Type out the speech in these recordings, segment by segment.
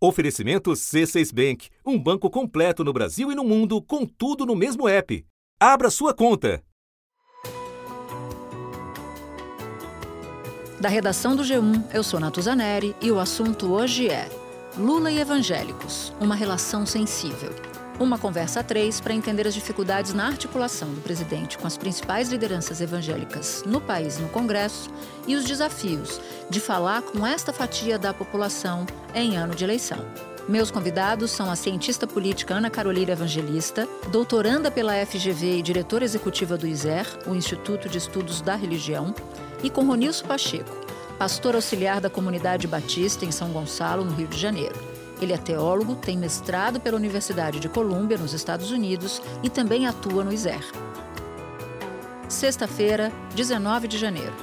Oferecimento C6 Bank, um banco completo no Brasil e no mundo, com tudo no mesmo app. Abra sua conta. Da redação do G1, eu sou Natuzaneri e o assunto hoje é Lula e evangélicos, uma relação sensível. Uma conversa a três para entender as dificuldades na articulação do presidente com as principais lideranças evangélicas no país e no Congresso e os desafios de falar com esta fatia da população em ano de eleição. Meus convidados são a cientista política Ana Carolina Evangelista, doutoranda pela FGV e diretora executiva do ISER, o Instituto de Estudos da Religião, e com Ronilson Pacheco, pastor auxiliar da comunidade batista em São Gonçalo, no Rio de Janeiro. Ele é teólogo, tem mestrado pela Universidade de Colômbia, nos Estados Unidos, e também atua no ISER. Sexta-feira, 19 de janeiro.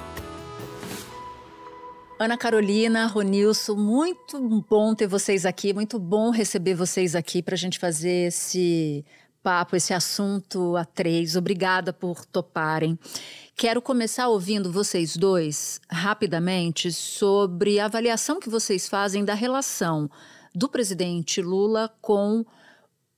Ana Carolina, Ronilson, muito bom ter vocês aqui, muito bom receber vocês aqui para a gente fazer esse papo, esse assunto a três. Obrigada por toparem. Quero começar ouvindo vocês dois rapidamente sobre a avaliação que vocês fazem da relação do presidente Lula com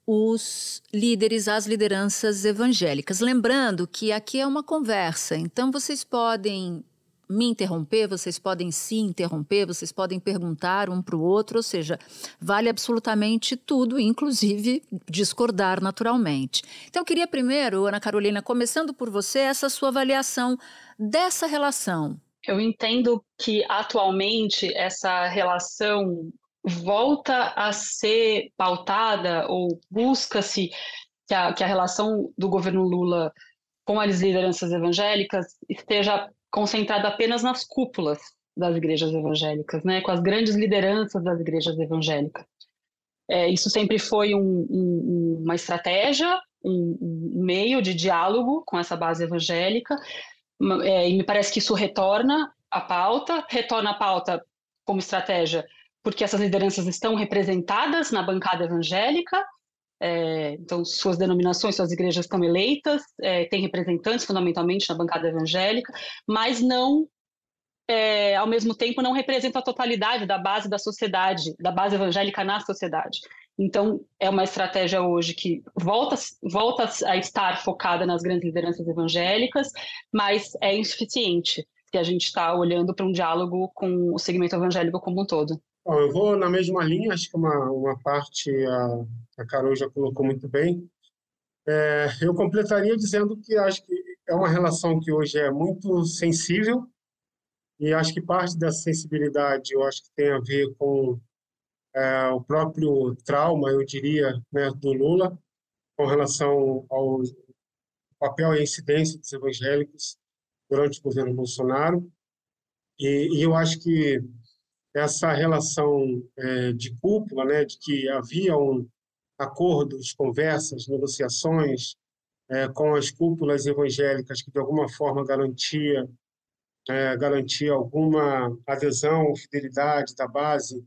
os líderes, as lideranças evangélicas. Lembrando que aqui é uma conversa, então vocês podem me interromper, vocês podem se interromper, vocês podem perguntar um para o outro, ou seja, vale absolutamente tudo, inclusive discordar naturalmente. Então, eu queria primeiro, Ana Carolina, começando por você, essa sua avaliação dessa relação. Eu entendo que atualmente essa relação volta a ser pautada ou busca-se que a, que a relação do governo Lula com as lideranças evangélicas esteja concentrada apenas nas cúpulas das igrejas evangélicas, né, com as grandes lideranças das igrejas evangélicas. É, isso sempre foi um, um, uma estratégia, um, um, meio de diálogo com essa base evangélica, é, e me parece que isso retorna à pauta, retorna à pauta como estratégia porque essas lideranças estão representadas na bancada evangélica, é, então suas denominações, suas igrejas estão eleitas, é, tem representantes fundamentalmente na bancada evangélica, mas não, é, ao mesmo tempo, não representa a totalidade da base da sociedade, da base evangélica na sociedade. Então, é uma estratégia hoje que volta, volta a estar focada nas grandes lideranças evangélicas, mas é insuficiente se a gente está olhando para um diálogo com o segmento evangélico como um todo. Bom, eu vou na mesma linha, acho que uma, uma parte a, a Carol já colocou muito bem. É, eu completaria dizendo que acho que é uma relação que hoje é muito sensível e acho que parte dessa sensibilidade eu acho que tem a ver com é, o próprio trauma, eu diria, né, do Lula com relação ao papel e incidência dos evangélicos durante o governo Bolsonaro. E, e eu acho que essa relação é, de cúpula, né, de que haviam acordos, conversas, negociações é, com as cúpulas evangélicas que de alguma forma garantia é, garantia alguma adesão, fidelidade da base,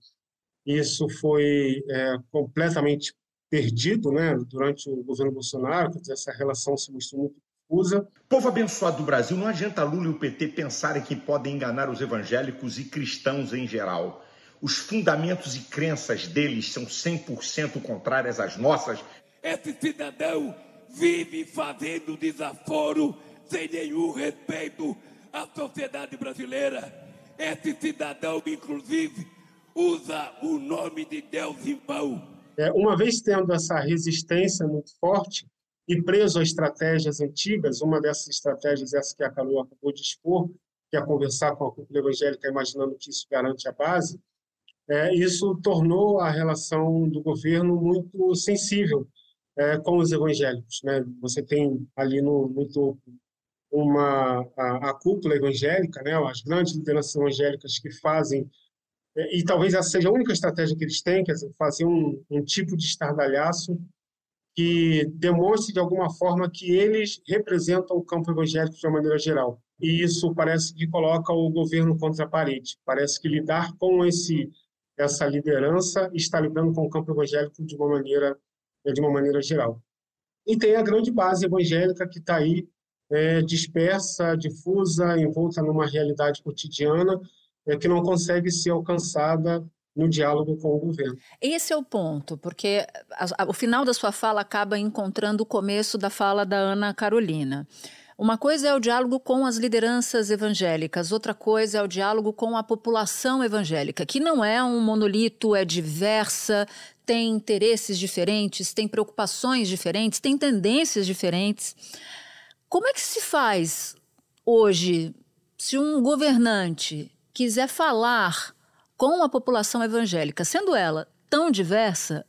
isso foi é, completamente perdido, né, durante o governo Bolsonaro, essa relação se mostrou muito usa. Povo abençoado do Brasil, não adianta Lula e o PT pensarem que podem enganar os evangélicos e cristãos em geral. Os fundamentos e crenças deles são 100% contrárias às nossas. Esse cidadão vive fazendo desaforo sem nenhum respeito à sociedade brasileira. Esse cidadão, inclusive, usa o nome de Deus em vão. É, uma vez tendo essa resistência muito forte, e preso a estratégias antigas, uma dessas estratégias, essa que a Canu acabou de expor, que é conversar com a cúpula evangélica, imaginando que isso garante a base, é, isso tornou a relação do governo muito sensível é, com os evangélicos. Né? Você tem ali no, no topo uma, a, a, cúpula evangélica, né? as grandes lideranças evangélicas que fazem, é, e talvez essa seja a única estratégia que eles têm, quer dizer, fazer um, um tipo de estardalhaço que demonstre de alguma forma que eles representam o campo evangélico de uma maneira geral. E isso parece que coloca o governo contra a parede. Parece que lidar com esse essa liderança está lidando com o campo evangélico de uma maneira de uma maneira geral. E tem a grande base evangélica que está aí é, dispersa, difusa, envolta numa realidade cotidiana é, que não consegue ser alcançada no diálogo com o governo. Esse é o ponto, porque a, a, o final da sua fala acaba encontrando o começo da fala da Ana Carolina. Uma coisa é o diálogo com as lideranças evangélicas, outra coisa é o diálogo com a população evangélica, que não é um monolito, é diversa, tem interesses diferentes, tem preocupações diferentes, tem tendências diferentes. Como é que se faz hoje se um governante quiser falar com a população evangélica, sendo ela tão diversa,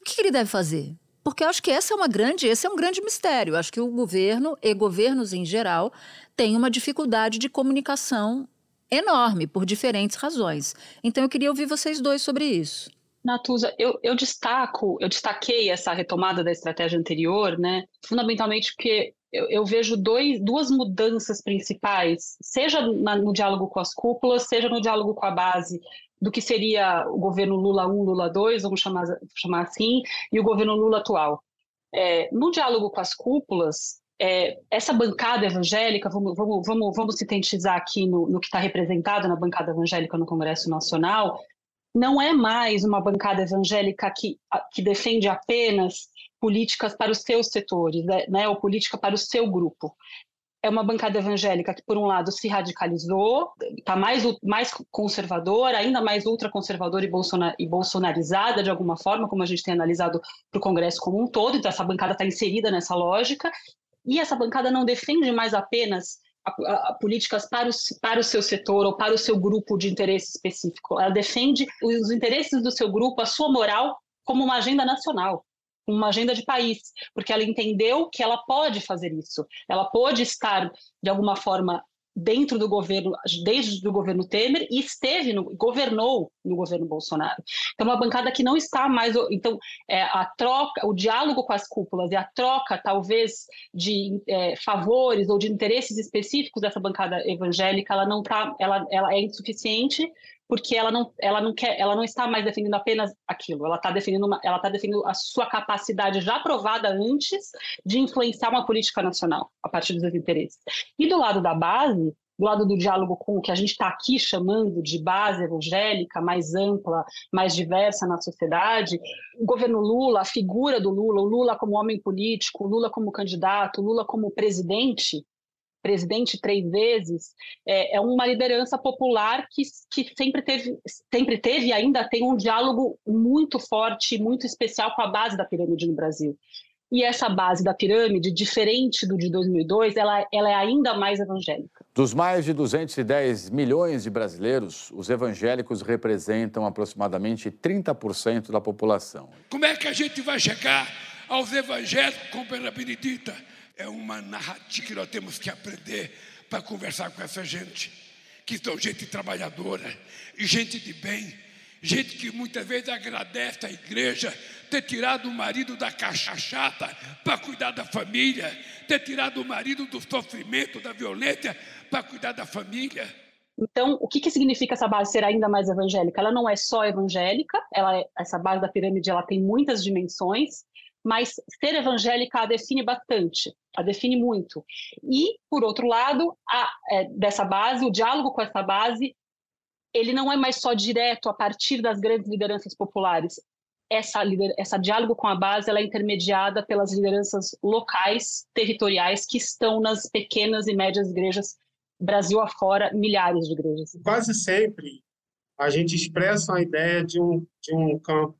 o que ele deve fazer? Porque eu acho que essa é uma grande, esse é um grande mistério. Eu acho que o governo e governos em geral têm uma dificuldade de comunicação enorme por diferentes razões. Então eu queria ouvir vocês dois sobre isso. Natuza, eu, eu destaco, eu destaquei essa retomada da estratégia anterior, né? Fundamentalmente porque eu, eu vejo dois, duas mudanças principais, seja na, no diálogo com as cúpulas, seja no diálogo com a base do que seria o governo Lula 1, Lula 2, vamos chamar, chamar assim, e o governo Lula atual. É, no diálogo com as cúpulas, é, essa bancada evangélica, vamos, vamos, vamos, vamos sintetizar aqui no, no que está representado na bancada evangélica no Congresso Nacional, não é mais uma bancada evangélica que, que defende apenas políticas para os seus setores, né, né ou política para o seu grupo. É uma bancada evangélica que, por um lado, se radicalizou, está mais, mais conservadora, ainda mais ultraconservadora e, e bolsonarizada de alguma forma, como a gente tem analisado para o Congresso como um todo, então essa bancada está inserida nessa lógica, e essa bancada não defende mais apenas a, a políticas para o, para o seu setor ou para o seu grupo de interesse específico, ela defende os interesses do seu grupo, a sua moral, como uma agenda nacional uma agenda de país, porque ela entendeu que ela pode fazer isso. Ela pode estar, de alguma forma, dentro do governo, desde o governo Temer, e esteve, no, governou no governo Bolsonaro. Então, uma bancada que não está mais. Então, é, a troca, o diálogo com as cúpulas e a troca, talvez, de é, favores ou de interesses específicos dessa bancada evangélica, ela não tá, ela, ela é insuficiente porque ela não, ela não quer, ela não está mais defendendo apenas aquilo, ela está defendendo, uma, ela está defendendo a sua capacidade já provada antes de influenciar uma política nacional a partir dos interesses. E do lado da base, do lado do diálogo com o que a gente está aqui chamando de base evangélica, mais ampla, mais diversa na sociedade, o governo Lula, a figura do Lula, o Lula como homem político, o Lula como candidato, o Lula como presidente, presidente três vezes, é, é uma liderança popular que, que sempre, teve, sempre teve e ainda tem um diálogo muito forte, muito especial com a base da pirâmide no Brasil. E essa base da pirâmide, diferente do de 2002, ela, ela é ainda mais evangélica. Dos mais de 210 milhões de brasileiros, os evangélicos representam aproximadamente 30% da população. Como é que a gente vai chegar aos evangélicos, como pela Benedita? É uma narrativa que nós temos que aprender para conversar com essa gente, que são gente trabalhadora, gente de bem, gente que muitas vezes agradece à igreja ter tirado o marido da cachachata para cuidar da família, ter tirado o marido do sofrimento, da violência para cuidar da família. Então, o que, que significa essa base ser ainda mais evangélica? Ela não é só evangélica, ela é, essa base da pirâmide ela tem muitas dimensões, mas ser evangélica a define bastante, a define muito. E, por outro lado, a, é, dessa base, o diálogo com essa base, ele não é mais só direto a partir das grandes lideranças populares. Essa, essa diálogo com a base ela é intermediada pelas lideranças locais, territoriais, que estão nas pequenas e médias igrejas, Brasil afora, milhares de igrejas. Quase sempre a gente expressa a ideia de um, de um campo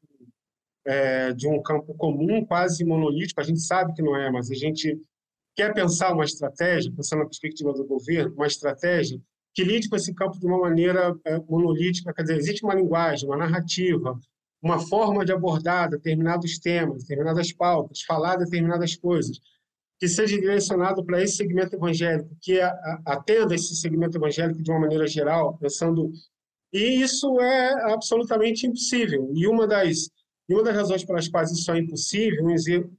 é, de um campo comum, quase monolítico. A gente sabe que não é, mas a gente quer pensar uma estratégia, pensando na perspectiva do governo, uma estratégia que lide com esse campo de uma maneira é, monolítica. Quer dizer, existe uma linguagem, uma narrativa, uma forma de abordar determinados temas, determinadas pautas, falar determinadas coisas, que seja direcionado para esse segmento evangélico, que atenda esse segmento evangélico de uma maneira geral, pensando. E isso é absolutamente impossível. E uma das e uma das razões pelas quais isso é impossível,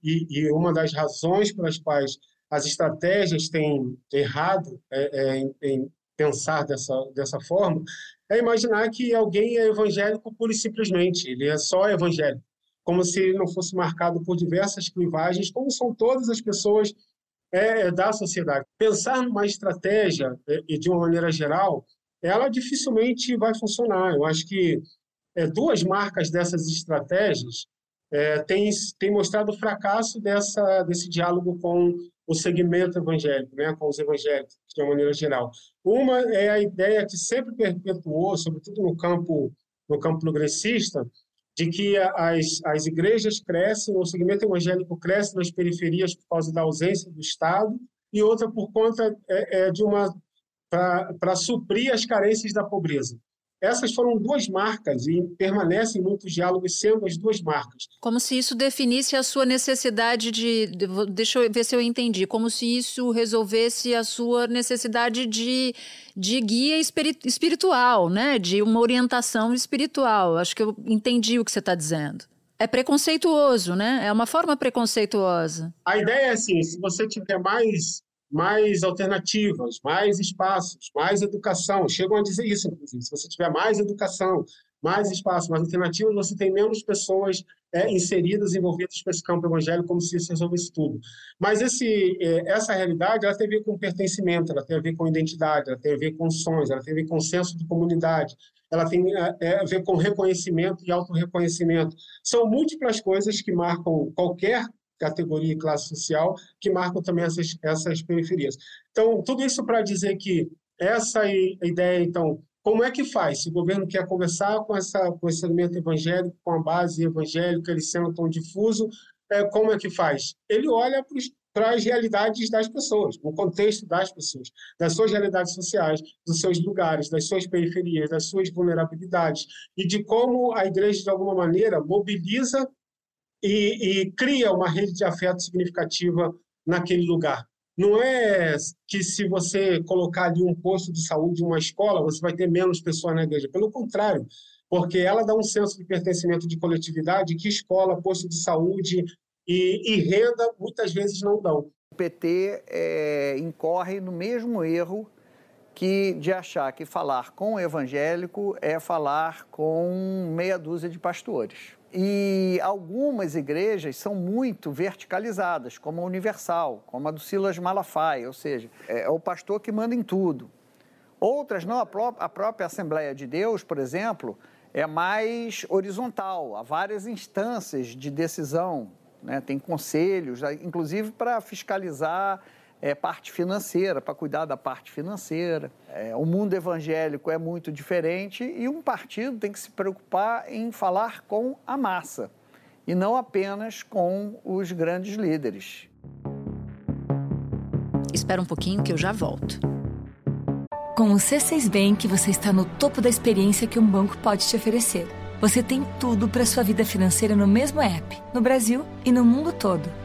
e, e uma das razões pelas quais as estratégias têm errado é, é, em, em, pensar dessa, dessa forma, é imaginar que alguém é evangélico pura e simplesmente, ele é só evangélico, como se ele não fosse marcado por diversas clivagens, como são todas as pessoas é, da sociedade. Pensar numa estratégia, é, e de uma maneira geral, ela dificilmente vai funcionar. Eu acho que é, duas marcas dessas estratégias é, têm, mostrado o fracasso dessa, desse diálogo com o segmento evangélico, né, com os evangélicos, de uma maneira geral. Uma é a ideia que sempre perpetuou, sobretudo no campo no campo progressista, de que as, as igrejas crescem, o segmento evangélico cresce nas periferias por causa da ausência do Estado, e outra por conta é, é de uma para suprir as carências da pobreza. Essas foram duas marcas e permanecem muitos diálogos sendo as duas marcas. Como se isso definisse a sua necessidade de. Deixa eu ver se eu entendi. Como se isso resolvesse a sua necessidade de, de guia espiritual, né? De uma orientação espiritual. Acho que eu entendi o que você está dizendo. É preconceituoso, né? É uma forma preconceituosa. A ideia é assim: se você tiver mais mais alternativas, mais espaços, mais educação. Chegam a dizer isso, inclusive. Se você tiver mais educação, mais espaço, mais alternativas, você tem menos pessoas é, inseridas, envolvidas com esse campo evangélico, como se isso resolvesse tudo. Mas esse, é, essa realidade ela tem a ver com pertencimento, ela tem a ver com identidade, ela tem a ver com sonhos, ela tem a ver com senso de comunidade, ela tem a, é, a ver com reconhecimento e autorreconhecimento. São múltiplas coisas que marcam qualquer categoria e classe social que marcam também essas, essas periferias. Então, tudo isso para dizer que essa ideia, então, como é que faz? Se o governo quer conversar com, essa, com esse elemento evangélico, com a base evangélica, ele sendo tão difuso, é, como é que faz? Ele olha para as realidades das pessoas, no contexto das pessoas, das suas realidades sociais, dos seus lugares, das suas periferias, das suas vulnerabilidades, e de como a igreja, de alguma maneira, mobiliza e, e cria uma rede de afeto significativa naquele lugar. Não é que se você colocar ali um posto de saúde, uma escola, você vai ter menos pessoas na igreja. Pelo contrário, porque ela dá um senso de pertencimento de coletividade que escola, posto de saúde e, e renda muitas vezes não dão. O PT é, incorre no mesmo erro que de achar que falar com o evangélico é falar com meia dúzia de pastores. E algumas igrejas são muito verticalizadas, como a Universal, como a do Silas Malafaia, ou seja, é o pastor que manda em tudo. Outras não, a, pró a própria Assembleia de Deus, por exemplo, é mais horizontal, há várias instâncias de decisão, né? tem conselhos, inclusive para fiscalizar é, parte financeira, para cuidar da parte financeira. É, o mundo evangélico é muito diferente e um partido tem que se preocupar em falar com a massa e não apenas com os grandes líderes. Espera um pouquinho que eu já volto. Com o C6 Bank, você está no topo da experiência que um banco pode te oferecer. Você tem tudo para sua vida financeira no mesmo app, no Brasil e no mundo todo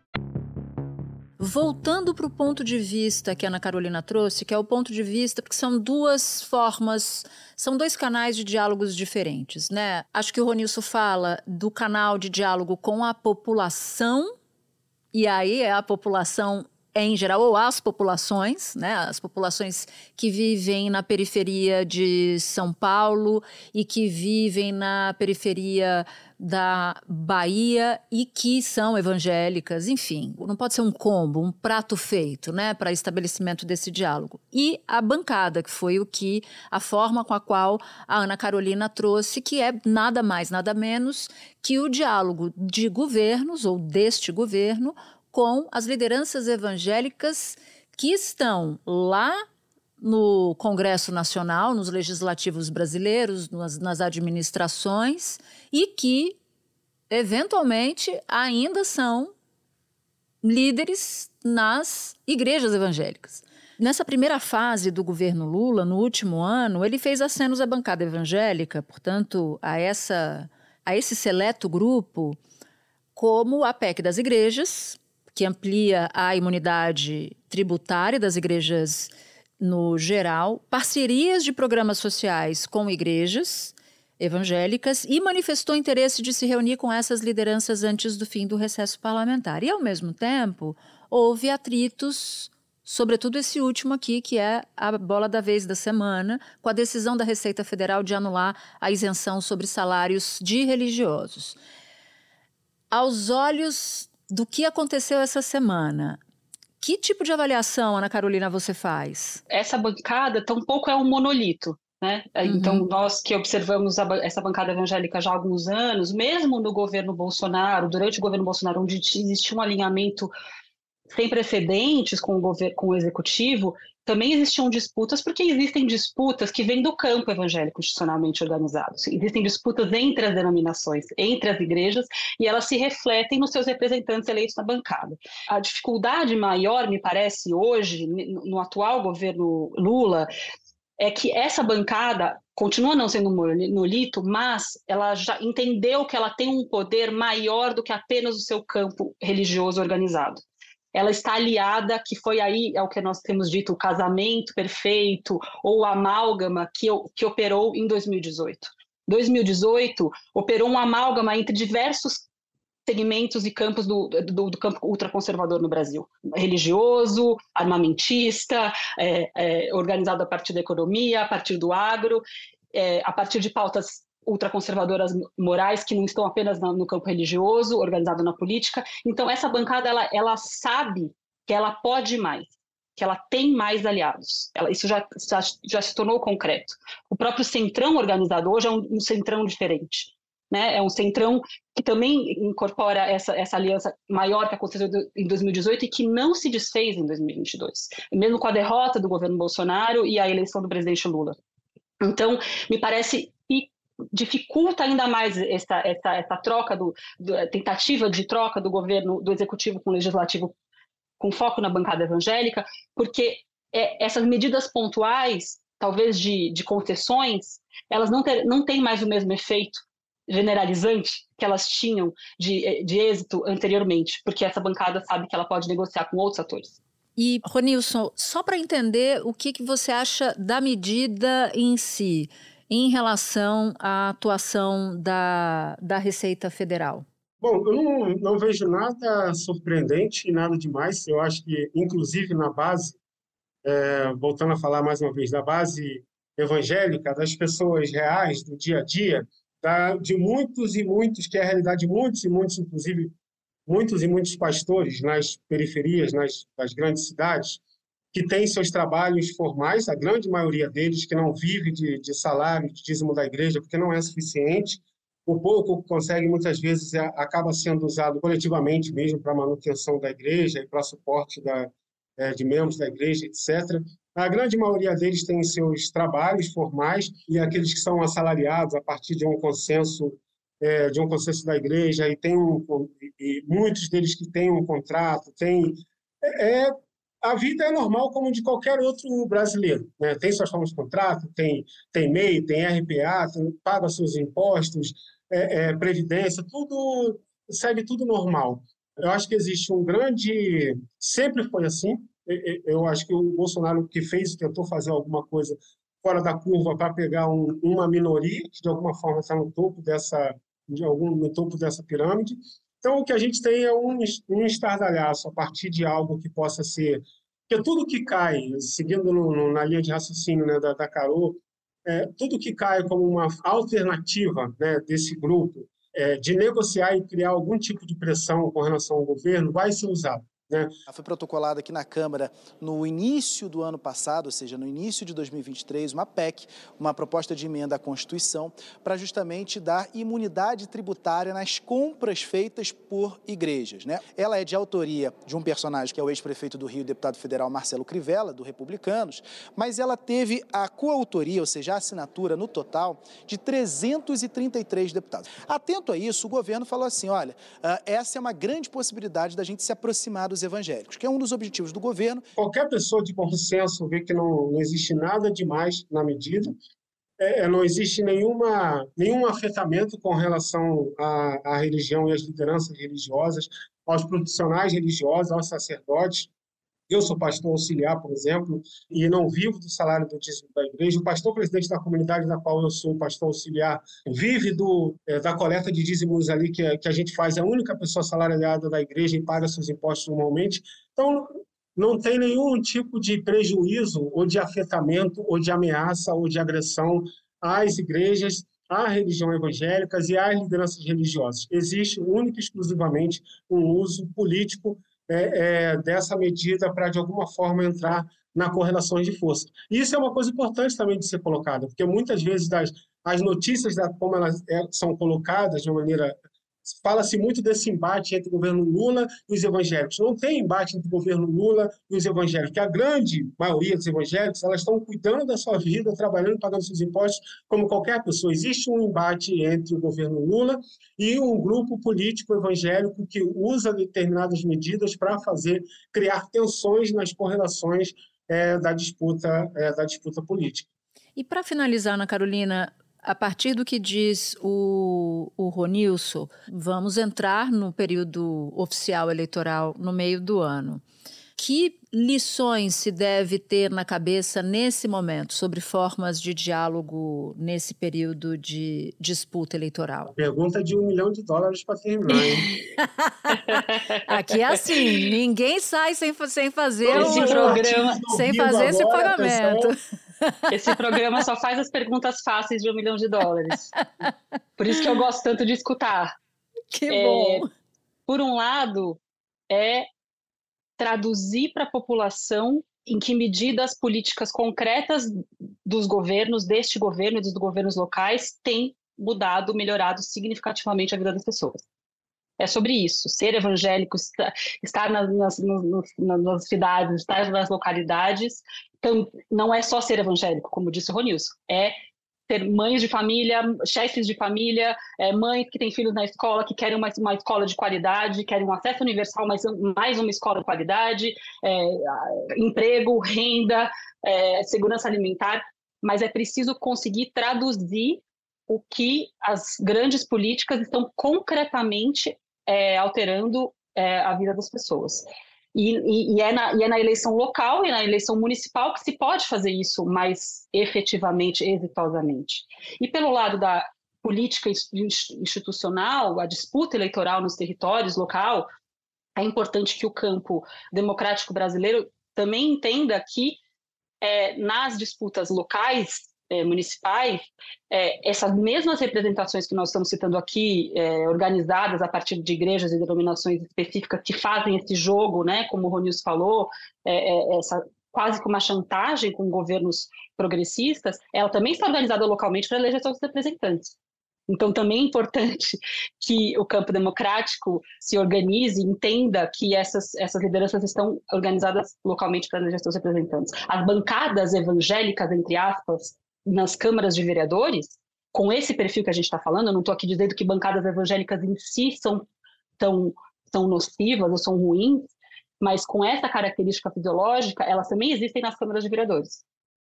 Voltando para o ponto de vista que a Ana Carolina trouxe, que é o ponto de vista, porque são duas formas, são dois canais de diálogos diferentes, né? Acho que o Ronilson fala do canal de diálogo com a população, e aí é a população em geral, ou as populações, né, as populações que vivem na periferia de São Paulo e que vivem na periferia da Bahia e que são evangélicas, enfim, não pode ser um combo, um prato feito, né, para estabelecimento desse diálogo. E a bancada, que foi o que a forma com a qual a Ana Carolina trouxe, que é nada mais, nada menos que o diálogo de governos ou deste governo com as lideranças evangélicas que estão lá no Congresso Nacional, nos legislativos brasileiros, nas, nas administrações e que, eventualmente, ainda são líderes nas igrejas evangélicas. Nessa primeira fase do governo Lula, no último ano, ele fez acenos à bancada evangélica, portanto, a, essa, a esse seleto grupo, como a PEC das igrejas, que amplia a imunidade tributária das igrejas no geral, parcerias de programas sociais com igrejas, evangélicas e manifestou interesse de se reunir com essas lideranças antes do fim do recesso parlamentar. E, ao mesmo tempo, houve atritos, sobretudo esse último aqui, que é a bola da vez da semana, com a decisão da Receita Federal de anular a isenção sobre salários de religiosos. Aos olhos do que aconteceu essa semana, que tipo de avaliação, Ana Carolina, você faz? Essa bancada tampouco é um monolito. Né? Uhum. Então, nós que observamos a, essa bancada evangélica já há alguns anos, mesmo no governo Bolsonaro, durante o governo Bolsonaro, onde existia um alinhamento sem precedentes com o, governo, com o executivo, também existiam disputas, porque existem disputas que vêm do campo evangélico institucionalmente organizado. Existem disputas entre as denominações, entre as igrejas, e elas se refletem nos seus representantes eleitos na bancada. A dificuldade maior, me parece, hoje, no atual governo Lula, é que essa bancada continua não sendo monolito, mas ela já entendeu que ela tem um poder maior do que apenas o seu campo religioso organizado. Ela está aliada, que foi aí, é o que nós temos dito, o casamento perfeito ou o amálgama que, que operou em 2018. 2018 operou um amálgama entre diversos segmentos e campos do, do, do campo ultraconservador no Brasil. Religioso, armamentista, é, é, organizado a partir da economia, a partir do agro, é, a partir de pautas ultraconservadoras morais que não estão apenas no campo religioso, organizado na política. Então, essa bancada, ela, ela sabe que ela pode mais, que ela tem mais aliados. Ela, isso já, já, já, se tornou concreto. O próprio centrão organizado hoje é um, um centrão diferente né? É um centrão que também incorpora essa, essa aliança maior que aconteceu em 2018 e que não se desfez em 2022, mesmo com a derrota do governo Bolsonaro e a eleição do presidente Lula. Então, me parece dificulta ainda mais essa, essa, essa troca, do, do, tentativa de troca do governo, do executivo com o legislativo, com foco na bancada evangélica, porque é, essas medidas pontuais, talvez de, de concessões, elas não, ter, não têm mais o mesmo efeito generalizante que elas tinham de, de êxito anteriormente, porque essa bancada sabe que ela pode negociar com outros atores. E, Ronilson, só para entender o que, que você acha da medida em si, em relação à atuação da, da Receita Federal. Bom, eu não, não vejo nada surpreendente e nada demais. Eu acho que, inclusive, na base, é, voltando a falar mais uma vez, da base evangélica, das pessoas reais, do dia a dia, da, de muitos e muitos, que é a realidade de muitos e muitos, inclusive muitos e muitos pastores nas periferias, nas, nas grandes cidades, que têm seus trabalhos formais, a grande maioria deles que não vive de, de salário, de dízimo da igreja, porque não é suficiente. O pouco que consegue, muitas vezes, é, acaba sendo usado coletivamente mesmo para manutenção da igreja e para suporte da, é, de membros da igreja, etc. A grande maioria deles tem seus trabalhos formais e aqueles que são assalariados a partir de um consenso é, de um consenso da igreja e tem um, e muitos deles que têm um contrato, tem é, a vida é normal como de qualquer outro brasileiro, né? Tem suas formas de contrato, tem tem MEI, tem RPA, tem, paga seus impostos, é, é, previdência, tudo segue tudo normal. Eu acho que existe um grande, sempre foi assim, eu acho que o Bolsonaro que fez, tentou fazer alguma coisa fora da curva para pegar um, uma minoria que de alguma forma está no topo dessa de algum no topo dessa pirâmide. Então o que a gente tem é um, um estardalhaço a partir de algo que possa ser que tudo que cai, seguindo no, no, na linha de raciocínio né, da, da Carol, é, tudo que cai como uma alternativa né, desse grupo é, de negociar e criar algum tipo de pressão com relação ao governo vai ser usado. Né? Foi protocolada aqui na Câmara no início do ano passado, ou seja, no início de 2023, uma PEC, uma proposta de emenda à Constituição, para justamente dar imunidade tributária nas compras feitas por igrejas. Né? Ela é de autoria de um personagem que é o ex-prefeito do Rio, deputado federal Marcelo Crivella, do Republicanos, mas ela teve a coautoria, ou seja, a assinatura no total, de 333 deputados. Atento a isso, o governo falou assim: olha, ah, essa é uma grande possibilidade da gente se aproximar dos evangélicos, que é um dos objetivos do governo. Qualquer pessoa de bom senso vê que não, não existe nada demais na medida, é, é, não existe nenhuma, nenhum afetamento com relação à, à religião e às lideranças religiosas, aos profissionais religiosos, aos sacerdotes. Eu sou pastor auxiliar, por exemplo, e não vivo do salário do dízimo da igreja. O pastor presidente da comunidade da qual eu sou pastor auxiliar vive do, é, da coleta de dízimos ali que, que a gente faz. É a única pessoa salariada da igreja e paga seus impostos normalmente. Então, não tem nenhum tipo de prejuízo ou de afetamento ou de ameaça ou de agressão às igrejas, à religião evangélicas e às lideranças religiosas. Existe única e exclusivamente um uso político é, é, dessa medida para, de alguma forma, entrar na correlação de força. Isso é uma coisa importante também de ser colocada, porque muitas vezes das, as notícias, da, como elas é, são colocadas de uma maneira Fala-se muito desse embate entre o governo Lula e os evangélicos. Não tem embate entre o governo Lula e os evangélicos. A grande maioria dos evangélicos elas estão cuidando da sua vida, trabalhando, pagando seus impostos, como qualquer pessoa. Existe um embate entre o governo Lula e um grupo político evangélico que usa determinadas medidas para fazer criar tensões nas correlações é, da disputa é, da disputa política. E para finalizar, Ana Carolina, a partir do que diz o, o Ronilson, vamos entrar no período oficial eleitoral no meio do ano. Que lições se deve ter na cabeça nesse momento sobre formas de diálogo nesse período de disputa eleitoral? Pergunta de um milhão de dólares para terminar, hein? Aqui é assim, ninguém sai sem, sem fazer esse um, programa, sem fazer esse pagamento. Esse programa só faz as perguntas fáceis de um milhão de dólares. Por isso que eu gosto tanto de escutar. Que é, bom! Por um lado, é traduzir para a população em que medida as políticas concretas dos governos, deste governo e dos governos locais, têm mudado, melhorado significativamente a vida das pessoas. É sobre isso. Ser evangélico, estar nas, nas, nas, nas cidades, estar nas localidades, então, não é só ser evangélico, como disse o Ronilson, é ter mães de família, chefes de família, é, mães que têm filhos na escola, que querem uma, uma escola de qualidade, querem um acesso universal, mas mais uma escola de qualidade, é, emprego, renda, é, segurança alimentar, mas é preciso conseguir traduzir o que as grandes políticas estão concretamente é, alterando é, a vida das pessoas. E, e, e, é na, e é na eleição local e na eleição municipal que se pode fazer isso mais efetivamente, exitosamente. E pelo lado da política institucional, a disputa eleitoral nos territórios local, é importante que o campo democrático brasileiro também entenda que é, nas disputas locais é, municipais, é, essas mesmas representações que nós estamos citando aqui, é, organizadas a partir de igrejas e denominações específicas que fazem esse jogo, né, como o Ronius falou, é, é, essa quase que uma chantagem com governos progressistas, ela também está organizada localmente para eleger seus representantes. Então, também é importante que o campo democrático se organize, entenda que essas, essas lideranças estão organizadas localmente para eleger seus representantes. As bancadas evangélicas, entre aspas, nas câmaras de vereadores, com esse perfil que a gente está falando, eu não estou aqui dizendo que bancadas evangélicas em si são tão, tão nocivas ou são ruins, mas com essa característica fisiológica, elas também existem nas câmaras de vereadores.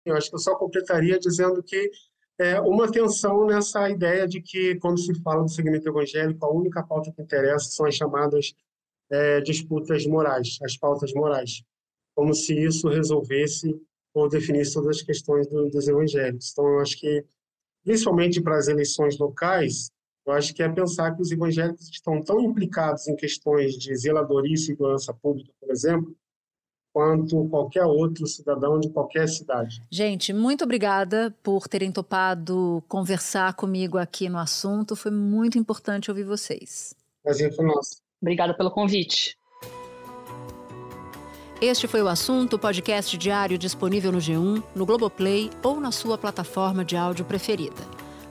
Eu acho que eu só completaria dizendo que é uma tensão nessa ideia de que, quando se fala do segmento evangélico, a única pauta que interessa são as chamadas é, disputas morais, as pautas morais, como se isso resolvesse ou definir todas as questões do, dos evangélicos. Então, eu acho que, principalmente para as eleições locais, eu acho que é pensar que os evangélicos estão tão implicados em questões de zeladoria e segurança pública, por exemplo, quanto qualquer outro cidadão de qualquer cidade. Gente, muito obrigada por terem topado conversar comigo aqui no assunto. Foi muito importante ouvir vocês. Prazer foi nosso. Obrigada pelo convite. Este foi o assunto, podcast diário disponível no G1, no Globoplay ou na sua plataforma de áudio preferida.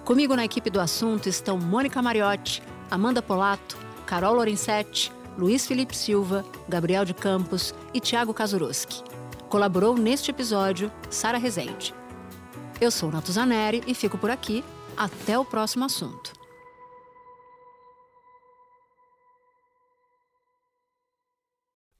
Comigo na equipe do assunto estão Mônica Mariotti, Amanda Polato, Carol Lorenzetti, Luiz Felipe Silva, Gabriel de Campos e Tiago Kazuroski. Colaborou neste episódio Sara Rezende. Eu sou Natuzaneri e fico por aqui. Até o próximo assunto.